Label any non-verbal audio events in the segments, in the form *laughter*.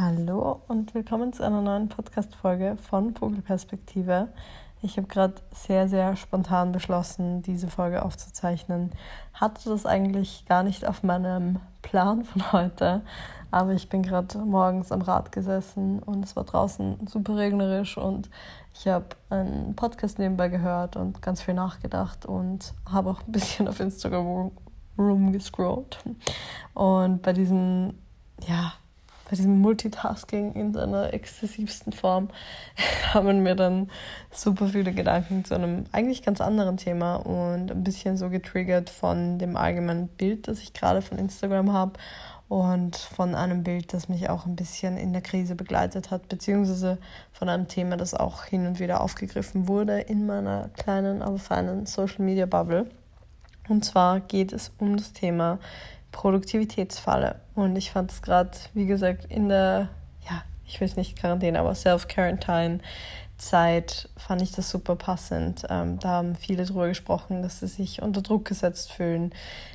Hallo und willkommen zu einer neuen Podcast-Folge von Vogelperspektive. Ich habe gerade sehr, sehr spontan beschlossen, diese Folge aufzuzeichnen. Hatte das eigentlich gar nicht auf meinem Plan von heute, aber ich bin gerade morgens am Rad gesessen und es war draußen super regnerisch und ich habe einen Podcast nebenbei gehört und ganz viel nachgedacht und habe auch ein bisschen auf Instagram rumgescrollt. Und bei diesem, ja, bei diesem Multitasking in seiner exzessivsten Form *laughs* kamen mir dann super viele Gedanken zu einem eigentlich ganz anderen Thema und ein bisschen so getriggert von dem allgemeinen Bild, das ich gerade von Instagram habe und von einem Bild, das mich auch ein bisschen in der Krise begleitet hat, beziehungsweise von einem Thema, das auch hin und wieder aufgegriffen wurde in meiner kleinen, aber feinen Social Media Bubble. Und zwar geht es um das Thema Produktivitätsfalle. Und ich fand es gerade, wie gesagt, in der, ja, ich weiß nicht Quarantäne, aber Self-Quarantine Zeit fand ich das super passend. Ähm, da haben viele drüber gesprochen, dass sie sich unter Druck gesetzt fühlen,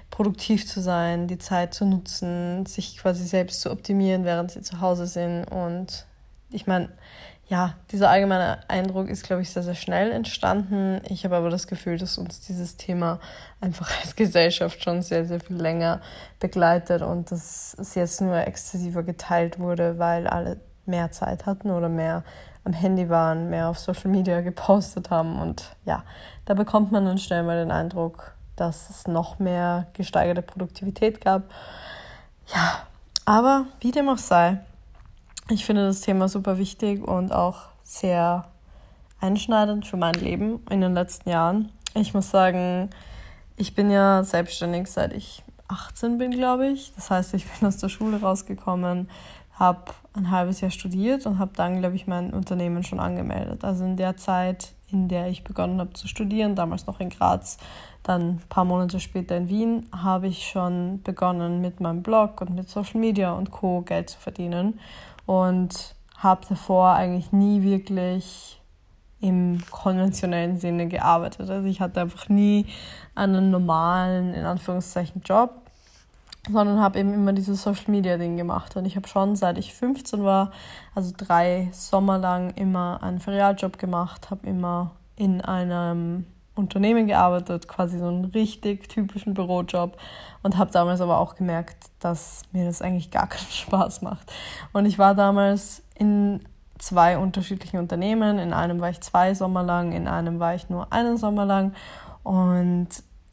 produktiv zu sein, die Zeit zu nutzen, sich quasi selbst zu optimieren, während sie zu Hause sind. Und ich meine, ja, dieser allgemeine Eindruck ist, glaube ich, sehr, sehr schnell entstanden. Ich habe aber das Gefühl, dass uns dieses Thema einfach *laughs* als Gesellschaft schon sehr, sehr viel länger begleitet und dass es jetzt nur exzessiver geteilt wurde, weil alle mehr Zeit hatten oder mehr am Handy waren, mehr auf Social Media gepostet haben. Und ja, da bekommt man dann schnell mal den Eindruck, dass es noch mehr gesteigerte Produktivität gab. Ja, aber wie dem auch sei, ich finde das Thema super wichtig und auch sehr einschneidend für mein Leben in den letzten Jahren. Ich muss sagen, ich bin ja selbstständig seit ich 18 bin, glaube ich. Das heißt, ich bin aus der Schule rausgekommen, habe ein halbes Jahr studiert und habe dann, glaube ich, mein Unternehmen schon angemeldet. Also in der Zeit, in der ich begonnen habe zu studieren, damals noch in Graz, dann ein paar Monate später in Wien, habe ich schon begonnen mit meinem Blog und mit Social Media und Co. Geld zu verdienen und habe davor eigentlich nie wirklich im konventionellen Sinne gearbeitet. Also ich hatte einfach nie einen normalen, in Anführungszeichen, Job, sondern habe eben immer dieses Social Media Ding gemacht. Und ich habe schon seit ich 15 war, also drei Sommer lang, immer einen Ferialjob gemacht, habe immer in einem Unternehmen gearbeitet, quasi so einen richtig typischen Bürojob und habe damals aber auch gemerkt, dass mir das eigentlich gar *laughs* keinen Spaß macht. Und ich war damals in zwei unterschiedlichen Unternehmen. In einem war ich zwei Sommer lang, in einem war ich nur einen Sommer lang. Und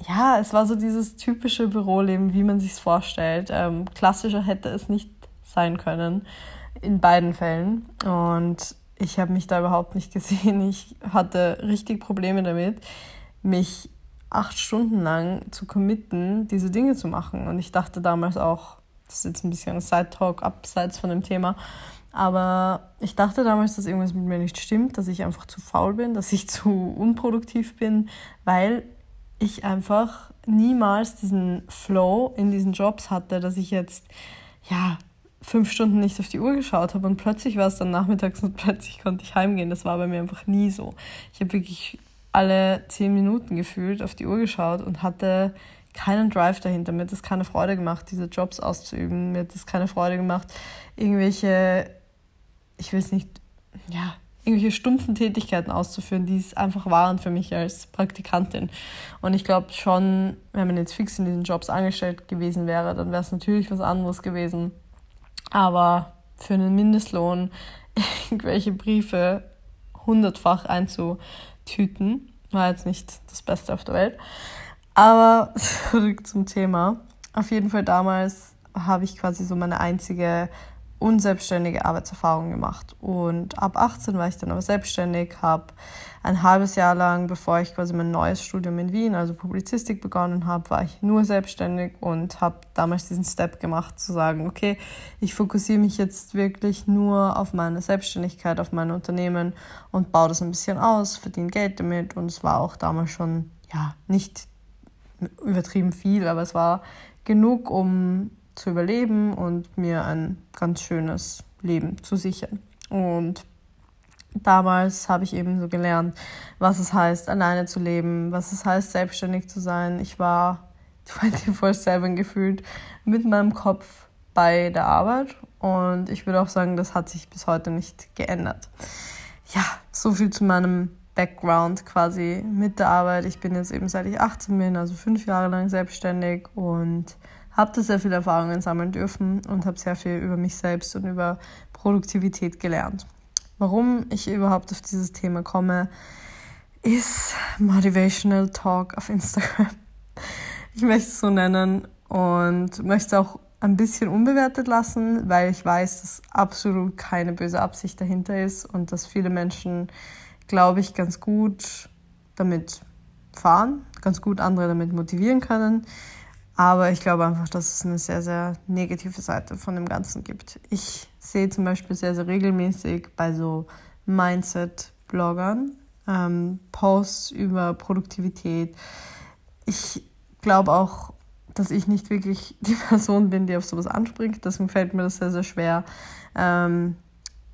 ja, es war so dieses typische Büroleben, wie man sich es vorstellt. Ähm, klassischer hätte es nicht sein können in beiden Fällen. Und ich habe mich da überhaupt nicht *laughs* gesehen. Ich hatte richtig Probleme damit, mich acht Stunden lang zu committen, diese Dinge zu machen. Und ich dachte damals auch, das ist jetzt ein bisschen ein Side-Talk abseits von dem Thema, aber ich dachte damals, dass irgendwas mit mir nicht stimmt, dass ich einfach zu faul bin, dass ich *laughs* zu unproduktiv bin, weil ich einfach niemals diesen Flow in diesen Jobs hatte, dass ich jetzt, ja, fünf Stunden nicht auf die Uhr geschaut habe und plötzlich war es dann nachmittags und *laughs* plötzlich konnte ich heimgehen. Das war bei mir einfach nie so. Ich habe wirklich alle zehn Minuten gefühlt auf die Uhr geschaut und hatte keinen Drive dahinter. Mir hat es keine Freude gemacht, diese Jobs auszuüben. Mir hat es keine Freude gemacht, irgendwelche, ich weiß nicht, ja, irgendwelche stumpfen Tätigkeiten auszuführen, die es einfach waren für mich als Praktikantin. Und ich glaube schon, wenn man jetzt fix in diesen Jobs angestellt gewesen wäre, dann wäre es natürlich was anderes gewesen. Aber für einen Mindestlohn *laughs* irgendwelche Briefe hundertfach einzutüten, war jetzt nicht das Beste auf der Welt. Aber *laughs* zurück zum Thema. Auf jeden Fall damals habe ich quasi so meine einzige unselbstständige Arbeitserfahrung gemacht. Und ab 18 war ich dann aber selbstständig, habe ein halbes Jahr lang, bevor ich quasi mein neues Studium in Wien, also Publizistik begonnen habe, war ich nur selbstständig und habe damals diesen Step gemacht, zu sagen, okay, ich fokussiere mich jetzt wirklich nur auf meine Selbstständigkeit, auf mein Unternehmen und baue das ein bisschen aus, verdiene Geld damit. Und es war auch damals schon, ja, nicht übertrieben viel, aber es war genug, um zu überleben und mir ein ganz schönes Leben zu sichern. Und damals habe ich eben so gelernt, was es heißt, alleine zu leben, was es heißt, selbstständig zu sein. Ich war *laughs* 24-7 gefühlt mit meinem Kopf bei der Arbeit Und ich würde auch sagen, das hat sich bis heute nicht geändert. Ja, so viel zu meinem Background quasi mit der Arbeit. Ich bin jetzt eben seit ich 18 bin, also fünf Jahre lang selbstständig und habe da sehr viele Erfahrungen sammeln dürfen und habe sehr viel über mich selbst und über Produktivität gelernt. Warum ich überhaupt auf dieses Thema komme, ist Motivational Talk auf Instagram. Ich möchte es so nennen und möchte auch ein bisschen unbewertet lassen, weil ich weiß, dass absolut keine böse Absicht dahinter ist und dass viele Menschen, glaube ich, ganz gut damit fahren, ganz gut andere damit motivieren können. Aber ich glaube einfach, dass es eine sehr, sehr negative Seite von dem Ganzen gibt. Ich sehe zum Beispiel sehr, sehr regelmäßig bei so Mindset-Bloggern ähm, Posts über Produktivität. Ich glaube auch, dass ich nicht wirklich *laughs* die Person bin, die auf sowas anspringt. Deswegen fällt mir das sehr, sehr schwer, ähm,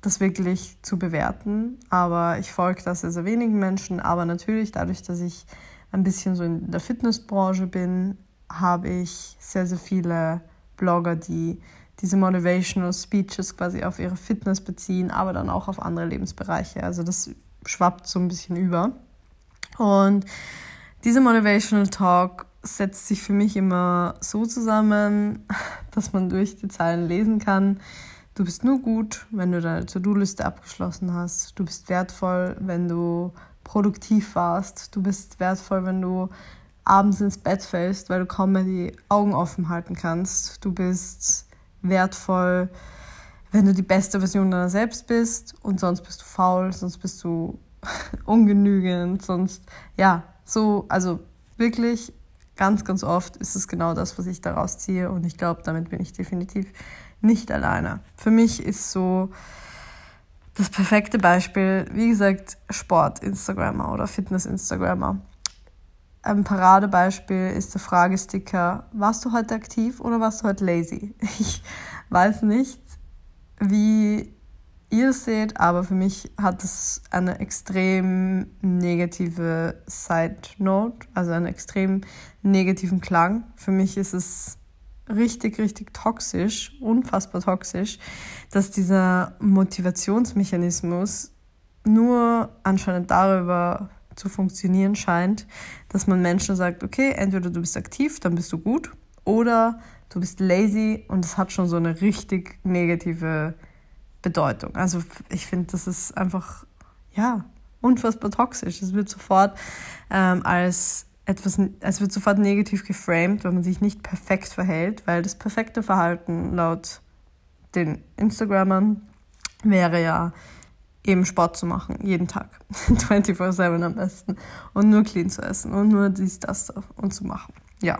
das wirklich zu bewerten. Aber ich folge da sehr, sehr wenigen Menschen. Aber natürlich, dadurch, dass ich ein bisschen so in der Fitnessbranche bin, habe ich sehr, sehr viele Blogger, die diese Motivational Speeches quasi auf ihre Fitness beziehen, aber dann auch auf andere Lebensbereiche. Also das schwappt so ein bisschen über. Und dieser Motivational Talk setzt sich für mich immer so zusammen, *laughs* dass man durch die Zeilen lesen kann, du bist nur gut, wenn du deine To-Do-Liste abgeschlossen hast, du bist wertvoll, wenn du produktiv warst, du bist wertvoll, wenn du abends ins Bett fällst, weil du kaum mehr die Augen offen halten kannst. Du bist wertvoll, wenn du die beste Version deiner selbst bist und sonst bist du faul, sonst bist du *laughs* ungenügend, sonst ja, so, also wirklich ganz, ganz oft ist es genau das, was ich daraus ziehe und ich glaube, damit bin ich definitiv nicht alleine. Für mich ist so das perfekte Beispiel, wie gesagt, Sport-Instagrammer oder Fitness-Instagrammer. Ein Paradebeispiel ist der Fragesticker, warst du heute aktiv oder warst du heute lazy? *laughs* Ich weiß nicht, wie ihr es seht, aber für mich hat es eine extrem negative Side Note, also einen extrem negativen Klang. Für mich ist es richtig, richtig toxisch, unfassbar toxisch, dass dieser Motivationsmechanismus nur anscheinend darüber zu funktionieren scheint, dass man Menschen sagt, okay, entweder du bist aktiv, dann bist du gut, oder du bist lazy und es hat schon so eine richtig negative Bedeutung. Also ich finde, das ist einfach, ja, unfassbar toxisch. Es wird sofort ähm, als etwas, es wird sofort negativ geframed, wenn man sich nicht perfekt verhält, weil das perfekte Verhalten laut den Instagrammern wäre ja eben Sport zu machen, jeden Tag, *laughs* 24/7 am besten und nur clean zu essen und nur dies, das und zu machen. Ja,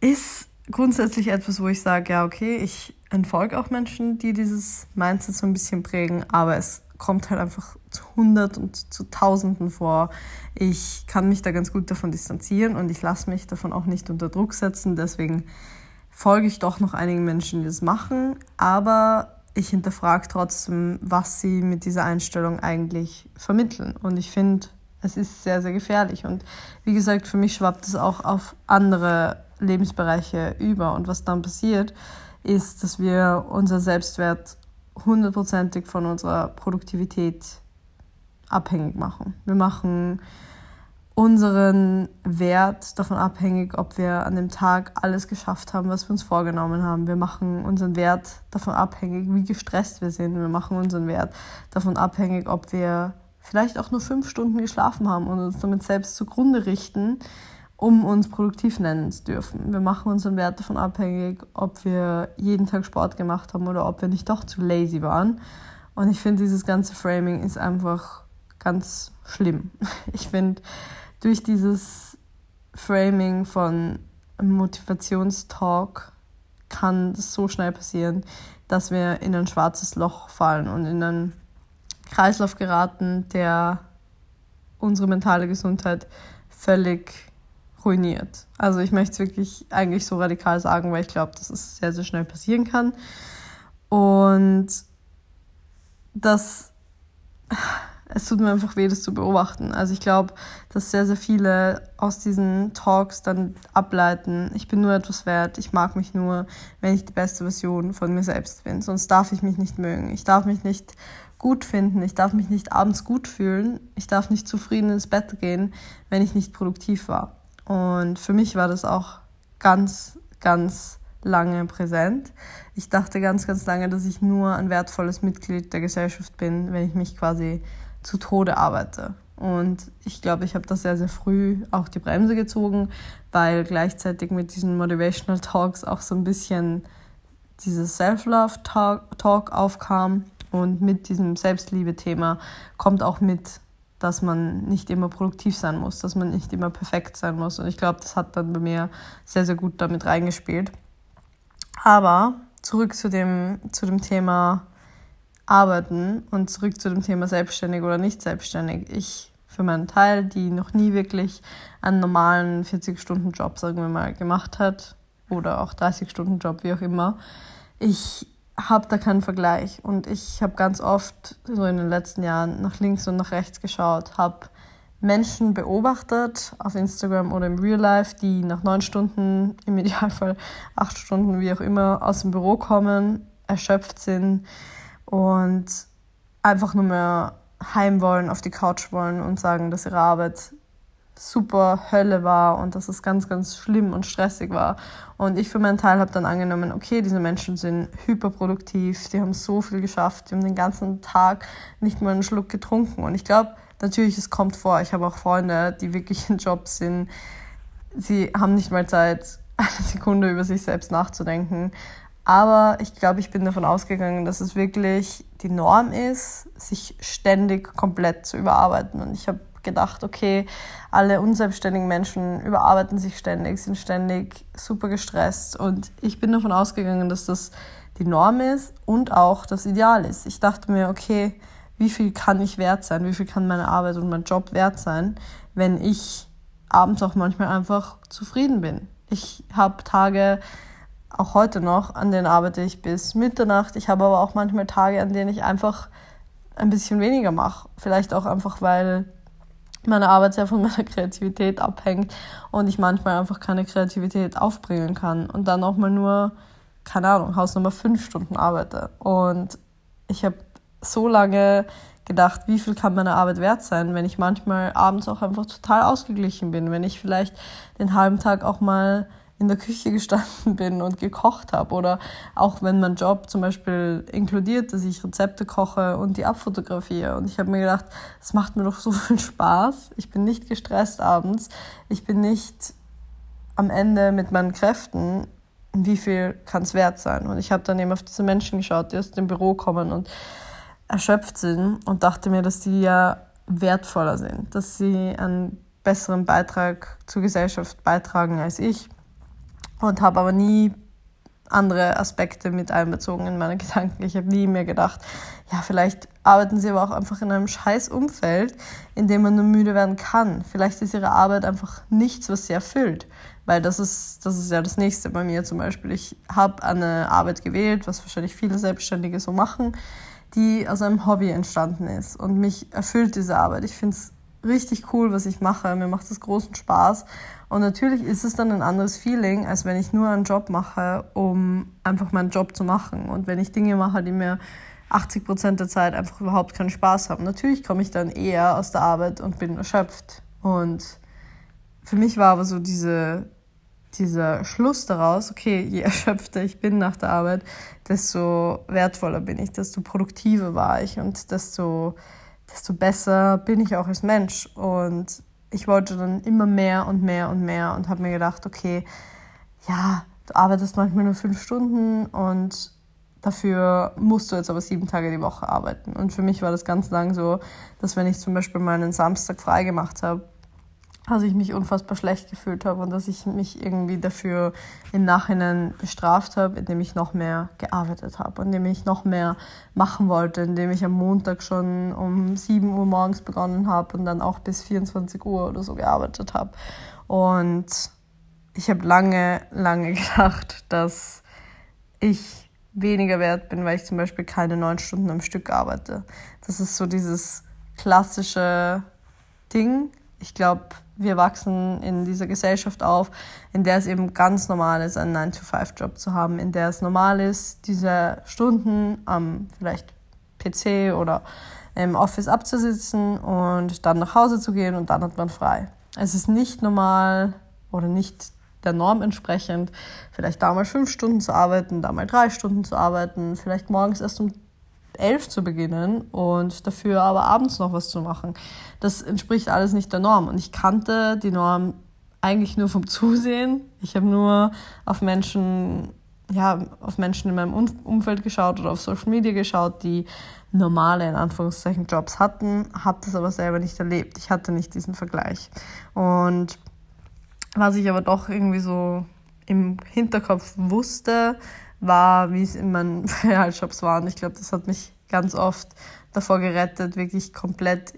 ist grundsätzlich etwas, wo ich sage, ja, okay, ich entfolge auch Menschen, die dieses Mindset so ein bisschen prägen, aber es kommt halt einfach zu hundert und zu tausenden vor. Ich kann mich da ganz gut davon distanzieren und ich lasse mich davon auch nicht unter Druck setzen. Deswegen folge ich doch noch einigen Menschen, die das machen, aber ich hinterfrage trotzdem, was sie mit dieser Einstellung eigentlich vermitteln. Und ich finde, es ist sehr, sehr gefährlich. Und wie gesagt, für mich schwappt es auch auf andere Lebensbereiche über. Und was dann passiert, ist, dass wir unser Selbstwert hundertprozentig von unserer Produktivität abhängig machen. Wir machen unseren Wert davon abhängig, ob wir an dem Tag alles geschafft haben, was wir uns vorgenommen haben. Wir machen unseren Wert davon abhängig, wie gestresst wir sind. Wir machen unseren Wert davon abhängig, ob wir vielleicht auch nur fünf Stunden geschlafen haben und uns damit selbst zugrunde richten, um uns produktiv nennen zu dürfen. Wir machen unseren Wert davon abhängig, ob wir jeden Tag Sport gemacht haben oder ob wir nicht doch zu lazy waren. Und ich finde, dieses ganze Framing ist einfach ganz schlimm. *laughs* Ich finde, durch dieses Framing von Motivationstalk kann es so schnell passieren, dass wir in ein schwarzes Loch fallen und in einen Kreislauf geraten, der unsere mentale Gesundheit völlig ruiniert. Also ich möchte es wirklich eigentlich so radikal sagen, weil ich glaube, dass es sehr, sehr schnell passieren kann. Und das es tut mir einfach weh, das zu beobachten. Also ich glaube, dass sehr, sehr viele aus diesen Talks dann ableiten, ich bin nur etwas wert, ich mag mich nur, wenn ich die beste Version von mir selbst bin. Sonst darf ich mich nicht mögen. Ich darf mich nicht gut finden. Ich darf mich nicht abends gut fühlen. Ich darf nicht zufrieden ins Bett gehen, wenn ich nicht produktiv war. Und für mich war das auch ganz, ganz lange präsent. Ich dachte ganz, ganz lange, dass ich nur ein wertvolles Mitglied der Gesellschaft bin, wenn ich mich quasi zu Tode arbeite. Und ich glaube, ich habe da sehr, sehr früh auch die Bremse gezogen, weil gleichzeitig mit diesen Motivational Talks auch so ein bisschen dieses Self-Love-Talk aufkam. Und mit diesem Selbstliebe-Thema kommt auch mit, dass man nicht immer produktiv sein muss, dass man nicht immer perfekt sein muss. Und ich glaube, das hat dann bei mir sehr, sehr gut damit reingespielt. Aber zurück zu dem, zu dem Thema Arbeiten und zurück zu dem Thema selbstständig oder nicht selbstständig. Ich für meinen Teil, die noch nie wirklich einen normalen 40-Stunden-Job, sagen wir mal, gemacht hat oder auch 30-Stunden-Job, wie auch immer, ich habe da keinen Vergleich und ich habe ganz oft so in den letzten Jahren nach links und nach rechts geschaut, habe Menschen beobachtet auf Instagram oder im Real Life, die nach neun Stunden, im Idealfall acht Stunden, wie auch immer, aus dem Büro kommen, erschöpft sind und einfach nur mehr heim wollen, auf die Couch wollen und sagen, dass ihre Arbeit super Hölle war und dass es ganz, ganz schlimm und stressig war. Und ich für meinen Teil habe dann angenommen, okay, diese Menschen sind hyperproduktiv, die haben so viel geschafft, die haben den ganzen Tag nicht mal einen Schluck getrunken. Und ich glaube, natürlich, es kommt vor, ich habe auch Freunde, die wirklich in Jobs sind, sie haben nicht mal Zeit, *laughs* eine Sekunde über sich selbst nachzudenken. Aber ich glaube, ich bin davon ausgegangen, dass es wirklich die Norm ist, sich ständig komplett zu überarbeiten. Und ich habe gedacht, okay, alle unselbstständigen Menschen überarbeiten sich ständig, sind ständig super gestresst. Und ich bin davon ausgegangen, dass das die Norm ist und auch das Ideal ist. Ich dachte mir, okay, wie viel kann ich wert sein? Wie viel kann meine Arbeit und mein Job wert sein, wenn ich abends auch manchmal einfach zufrieden bin? Ich habe Tage, auch heute noch, an denen arbeite ich bis Mitternacht. Ich habe aber auch manchmal Tage, an denen ich einfach ein bisschen weniger mache. Vielleicht auch einfach, weil meine Arbeit sehr von *laughs* meiner Kreativität abhängt und ich manchmal einfach keine Kreativität aufbringen kann und dann auch mal nur, keine Ahnung, Hausnummer fünf Stunden arbeite. Und ich habe so lange gedacht, wie viel kann meine Arbeit wert sein, wenn ich manchmal abends auch einfach total ausgeglichen bin, wenn ich vielleicht den halben Tag auch mal in der Küche gestanden bin und gekocht habe. Oder auch wenn mein Job zum Beispiel inkludiert, dass ich Rezepte koche und die abfotografiere. Und ich habe mir gedacht, es macht mir doch so *laughs* viel Spaß. Ich bin nicht gestresst abends. Ich bin nicht am Ende mit meinen Kräften. Wie viel kann es wert sein? Und ich habe dann eben auf diese Menschen geschaut, die aus dem Büro kommen und erschöpft sind und dachte mir, dass die ja wertvoller sind, dass sie einen besseren Beitrag zur Gesellschaft beitragen als ich und habe aber nie andere Aspekte mit einbezogen in meine Gedanken. Ich habe nie mehr gedacht, ja, vielleicht arbeiten sie aber auch einfach in einem scheiß Umfeld, in dem man nur müde werden kann. Vielleicht ist ihre Arbeit einfach nichts, was sie erfüllt. Weil das ist, das ist ja das Nächste bei mir zum Beispiel. Ich habe eine Arbeit gewählt, was wahrscheinlich viele Selbstständige so machen, die aus einem Hobby entstanden ist. Und mich erfüllt diese Arbeit. Ich finde es richtig cool, was ich mache. Mir macht es großen Spaß. Und natürlich ist es dann ein anderes Feeling, als wenn ich nur einen Job mache, um einfach meinen Job zu machen. Und wenn ich Dinge mache, die mir 80 Prozent der Zeit einfach überhaupt keinen Spaß haben. Natürlich komme ich dann eher aus der Arbeit und bin erschöpft. Und für mich war aber so diese, dieser Schluss daraus, okay, je *laughs* erschöpfter ich bin nach der Arbeit, desto wertvoller bin ich, desto produktiver war ich und desto desto besser bin ich auch als Mensch. Und ich wollte dann immer mehr und mehr und mehr und habe mir gedacht, okay, ja, du arbeitest manchmal nur fünf Stunden und dafür musst du jetzt aber sieben Tage die Woche arbeiten. Und für mich war das ganz lang so, dass wenn ich zum Beispiel mal einen Samstag frei gemacht habe, dass ich mich unfassbar schlecht gefühlt habe und dass ich mich irgendwie dafür im Nachhinein bestraft habe, indem ich noch mehr gearbeitet habe, indem ich noch mehr machen wollte, indem ich am Montag schon um 7 Uhr morgens begonnen habe und dann auch bis 24 Uhr oder so gearbeitet habe. Und ich habe lange, lange *laughs* gedacht, dass ich weniger wert bin, weil ich zum Beispiel keine neun Stunden am Stück arbeite. Das ist so dieses klassische Ding. Ich glaube, wir wachsen in dieser Gesellschaft auf, in der es eben ganz normal ist, einen 9-to-5-Job zu haben, in der es normal ist, diese Stunden am vielleicht PC oder im Office abzusitzen und dann nach Hause zu gehen und dann hat man frei. Es ist nicht normal oder nicht der Norm entsprechend, vielleicht da mal fünf Stunden zu arbeiten, da mal drei Stunden zu arbeiten, vielleicht morgens erst um elf zu beginnen und dafür aber abends noch was zu machen. Das entspricht alles nicht der Norm. Und ich kannte die Norm eigentlich nur vom *laughs* Zusehen. Ich habe nur auf Menschen, ja, auf Menschen in meinem Umfeld geschaut oder auf Social Media geschaut, die normale, in Anführungszeichen, Jobs hatten, habe das aber selber nicht erlebt. Ich hatte nicht diesen Vergleich. Und was ich aber doch irgendwie so im Hinterkopf wusste, war, wie es in meinen *laughs* Realjobs war. Und ich glaube, das hat mich ganz oft davor gerettet, wirklich komplett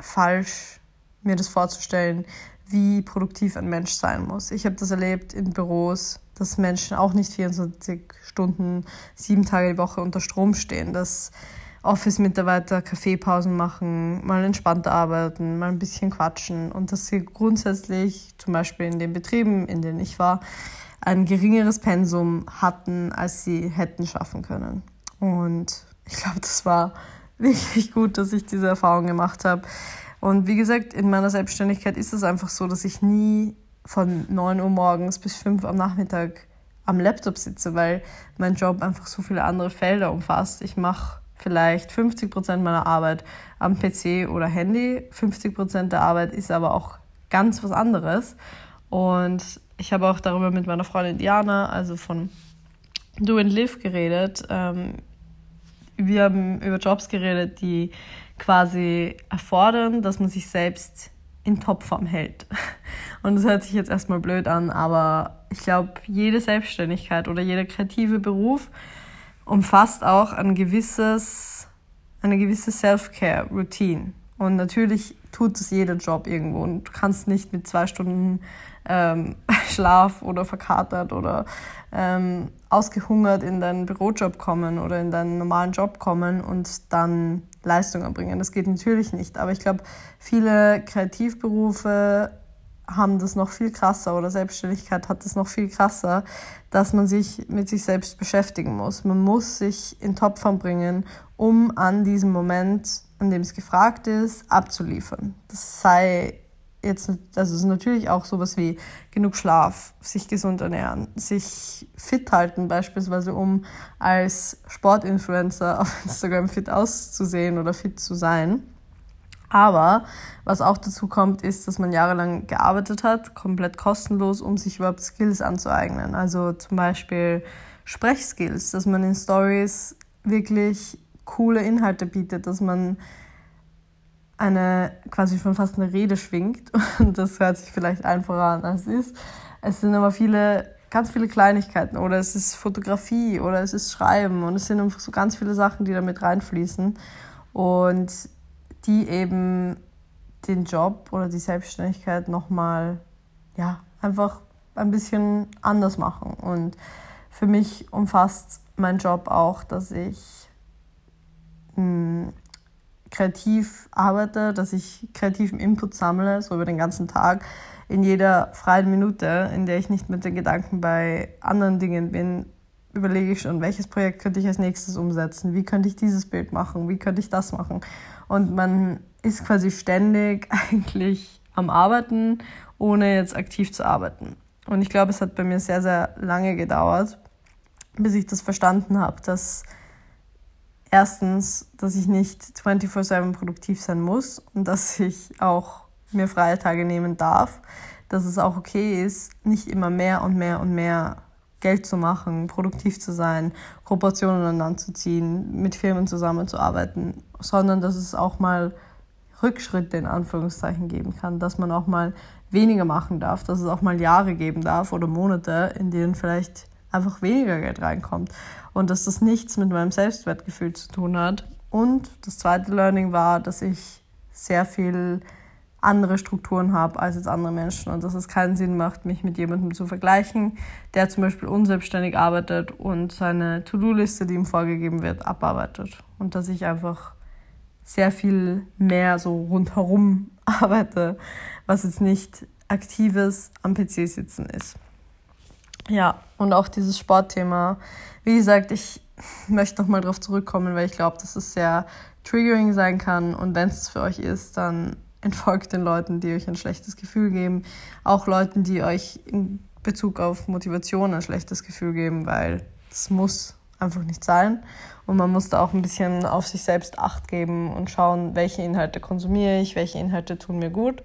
falsch mir das vorzustellen, wie produktiv ein Mensch sein muss. Ich habe das erlebt in Büros, dass Menschen auch nicht 24 Stunden, sieben Tage die Woche unter Strom stehen, dass Office-Mitarbeiter Kaffeepausen machen, mal entspannter arbeiten, mal ein bisschen quatschen und dass sie grundsätzlich, zum Beispiel in den Betrieben, in denen ich war, ein geringeres Pensum hatten, als sie hätten schaffen können. Und ich glaube, das war *laughs* wirklich gut, dass ich diese Erfahrung gemacht habe. Und wie gesagt, in meiner Selbstständigkeit ist es einfach so, dass ich nie von 9 Uhr morgens bis 5 Uhr am Nachmittag am Laptop sitze, weil mein Job einfach so viele andere Felder umfasst. Ich mache vielleicht 50 Prozent meiner Arbeit am PC oder Handy. 50 Prozent der Arbeit ist aber auch ganz was anderes. Und ich habe auch darüber mit meiner Freundin Diana, also von Do and Live, geredet. Ähm, wir haben über Jobs geredet, die quasi erfordern, dass man sich selbst in Topform hält. *laughs* Und das hört sich jetzt erstmal blöd an, aber ich glaube, jede Selbstständigkeit oder jeder kreative Beruf umfasst auch ein gewisses, eine gewisse Self-Care-Routine. Und natürlich tut es jeder Job irgendwo und du kannst nicht mit zwei Stunden ähm, *laughs* Schlaf oder verkatert oder ähm, ausgehungert in deinen Bürojob kommen oder in deinen normalen Job kommen und dann Leistung erbringen. Das geht natürlich nicht. Aber ich glaube, viele Kreativberufe haben das noch viel krasser oder Selbstständigkeit hat das noch viel krasser, dass man sich mit sich selbst beschäftigen muss. Man muss sich in Topform bringen, um an diesem Moment, an dem es gefragt ist, abzuliefern. Das sei jetzt, also ist natürlich auch sowas wie genug Schlaf, sich gesund ernähren, sich fit halten beispielsweise, um als Sportinfluencer auf *laughs* Instagram fit auszusehen oder fit zu sein. Aber was auch dazu kommt, ist, dass man jahrelang gearbeitet hat, komplett kostenlos, um sich überhaupt Skills anzueignen. Also zum Beispiel Sprechskills, dass man in Stories wirklich coole Inhalte bietet, dass man eine quasi schon fast eine Rede schwingt. *laughs* Und das hört sich vielleicht einfacher an, als es ist. Es sind aber viele, ganz viele Kleinigkeiten. Oder es ist Fotografie oder es ist Schreiben. Und es sind einfach so ganz viele Sachen, die damit reinfließen. Und die eben den Job oder die Selbstständigkeit nochmal, ja, einfach ein bisschen anders machen. Und für mich umfasst mein Job auch, dass ich kreativ arbeite, dass ich kreativen Input sammle, so über den ganzen Tag, in jeder freien Minute, in der ich nicht mit den Gedanken bei anderen Dingen bin, überlege ich schon, welches Projekt könnte ich als nächstes umsetzen, wie könnte ich dieses Bild machen, wie könnte ich das machen. Und man ist quasi ständig *laughs* eigentlich am Arbeiten, ohne jetzt aktiv zu arbeiten. Und ich glaube, es hat bei mir sehr, sehr lange gedauert, bis ich das verstanden habe, dass erstens, dass ich nicht 24/7 produktiv sein muss und dass ich auch mir freie Tage nehmen darf, dass es auch okay ist, nicht immer mehr und mehr und mehr Geld zu machen, produktiv zu sein, Kooperationen aneinander zu ziehen, mit Firmen zusammenzuarbeiten, sondern dass es auch mal Rückschritte in Anführungszeichen geben kann, dass man auch mal weniger machen darf, dass es auch mal Jahre geben darf oder Monate, in denen vielleicht einfach weniger Geld reinkommt und dass das nichts mit meinem Selbstwertgefühl zu tun hat. Und das zweite Learning war, dass ich sehr viel andere Strukturen habe als jetzt andere Menschen und dass es keinen Sinn macht, mich mit jemandem zu vergleichen, der zum Beispiel unselbstständig arbeitet und seine To-Do-Liste, die ihm vorgegeben wird, abarbeitet. Und dass ich einfach sehr viel mehr so rundherum *laughs* arbeite, was jetzt nicht aktives am PC sitzen ist. Ja, und auch dieses Sportthema. Wie gesagt, ich *laughs* möchte nochmal darauf zurückkommen, weil ich glaube, dass es sehr triggering sein kann. Und wenn es für euch ist, dann *laughs* entfolgt den Leuten, die euch ein schlechtes Gefühl geben. Auch Leuten, die euch in Bezug auf Motivation ein schlechtes Gefühl geben, weil es muss einfach nicht sein. Und man muss da auch ein bisschen auf sich selbst Acht geben und schauen, welche Inhalte konsumiere ich, welche Inhalte tun mir gut.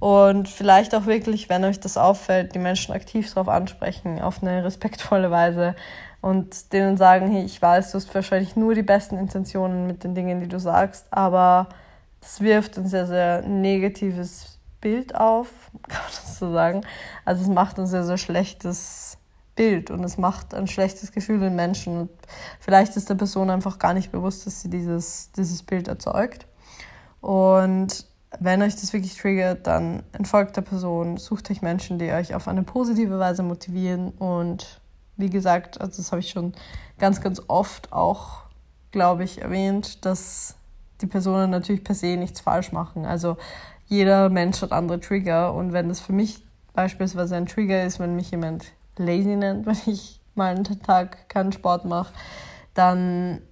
Und vielleicht auch wirklich, wenn euch das auffällt, die Menschen aktiv darauf ansprechen, auf eine respektvolle Weise und denen sagen, hey, ich weiß, du hast wahrscheinlich nur die besten Intentionen mit den Dingen, die du sagst, aber das wirft ein sehr, sehr negatives Bild auf, *laughs* kann man das so sagen. Also es macht ein sehr, sehr schlechtes Bild und es macht ein schlechtes Gefühl den Menschen. Und vielleicht ist der Person einfach gar nicht bewusst, dass sie dieses, dieses Bild erzeugt. Und wenn euch das wirklich triggert, dann entfolgt der Person, sucht euch Menschen, die euch auf eine positive Weise motivieren. Und wie gesagt, also das habe ich schon ganz, ganz oft auch, glaube ich, erwähnt, dass die Personen natürlich per se nichts falsch machen. Also jeder Mensch hat andere Trigger und wenn das für mich beispielsweise ein Trigger ist, wenn mich jemand lazy nennt, *laughs* wenn ich mal einen Tag keinen Sport mache, dann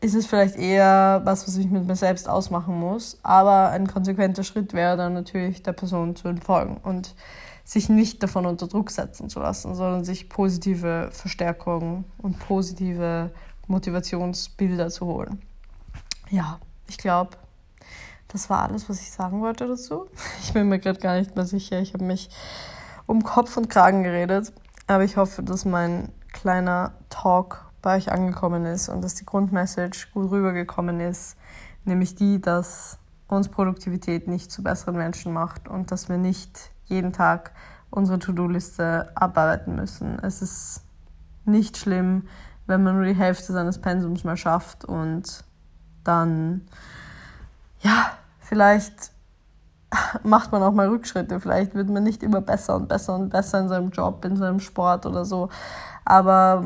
ist es vielleicht eher was, was ich mit mir selbst ausmachen muss. Aber ein konsequenter Schritt wäre dann natürlich der Person zu entfolgen und sich nicht davon unter Druck setzen zu lassen, sondern sich positive Verstärkung und positive Motivationsbilder zu holen. Ja, ich glaube, das war alles, was ich sagen wollte dazu. *laughs* Ich bin mir gerade gar nicht mehr sicher. Ich habe mich um Kopf und Kragen geredet. Aber ich hoffe, dass mein kleiner Talk bei euch angekommen ist und dass die Grundmessage gut rübergekommen ist. Nämlich die, dass uns Produktivität nicht zu besseren Menschen macht und dass wir nicht jeden Tag unsere To-Do-Liste abarbeiten müssen. Es ist nicht schlimm, wenn man nur die Hälfte seines Pensums mal schafft und dann ja, vielleicht *laughs* macht man auch mal Rückschritte. Vielleicht wird man nicht immer besser und besser und besser in seinem Job, in seinem Sport oder so. Aber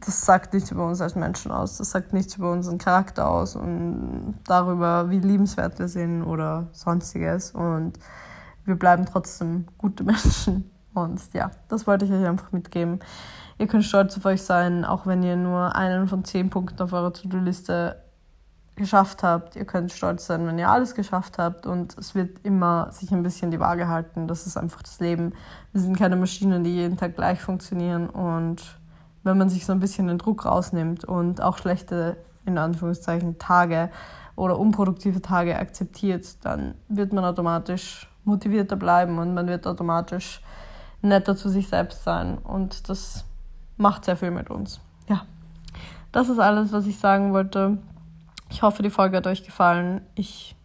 das sagt nichts über uns als Menschen aus. Das sagt nichts über unseren Charakter aus und darüber, wie liebenswert wir sind oder sonstiges. Und wir bleiben trotzdem gute *laughs* Menschen. Und ja, das wollte ich euch einfach mitgeben. Ihr könnt stolz auf euch sein, auch wenn ihr nur einen von zehn Punkten auf eurer To-Do-Liste geschafft habt. Ihr könnt stolz sein, wenn ihr alles geschafft habt und es wird immer sich ein bisschen die Waage halten. Das ist einfach das Leben. Wir sind keine Maschinen, die jeden Tag gleich funktionieren und wenn man sich so ein bisschen den Druck rausnimmt und auch schlechte, in Anführungszeichen, Tage oder unproduktive Tage akzeptiert, dann wird man automatisch motivierter bleiben und man wird automatisch netter zu sich selbst sein und das macht sehr viel mit uns. Ja, das ist alles, was ich sagen wollte. Ich hoffe, die Folge hat euch gefallen. Ich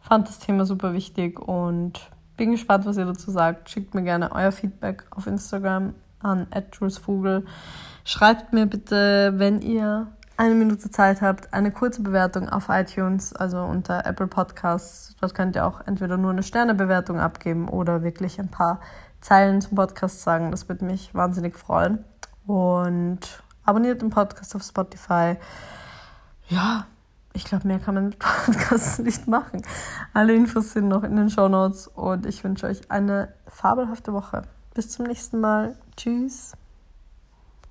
fand das Thema super wichtig und bin gespannt, was ihr dazu sagt. Schickt mir gerne euer Feedback auf Instagram an @julesvogel. Schreibt mir bitte, wenn ihr eine Minute Zeit habt, eine kurze Bewertung auf iTunes, also unter Apple Podcasts. Dort könnt ihr auch entweder nur eine Sternebewertung abgeben oder wirklich ein paar Zeilen zum Podcast sagen. Das würde mich wahnsinnig freuen. Und abonniert den Podcast auf Spotify. Ja, ich glaube, mehr kann man mit *laughs* Podcasts nicht machen. Alle Infos sind noch in den Show Notes und ich wünsche euch eine fabelhafte Woche. Bis zum nächsten Mal. Tschüss.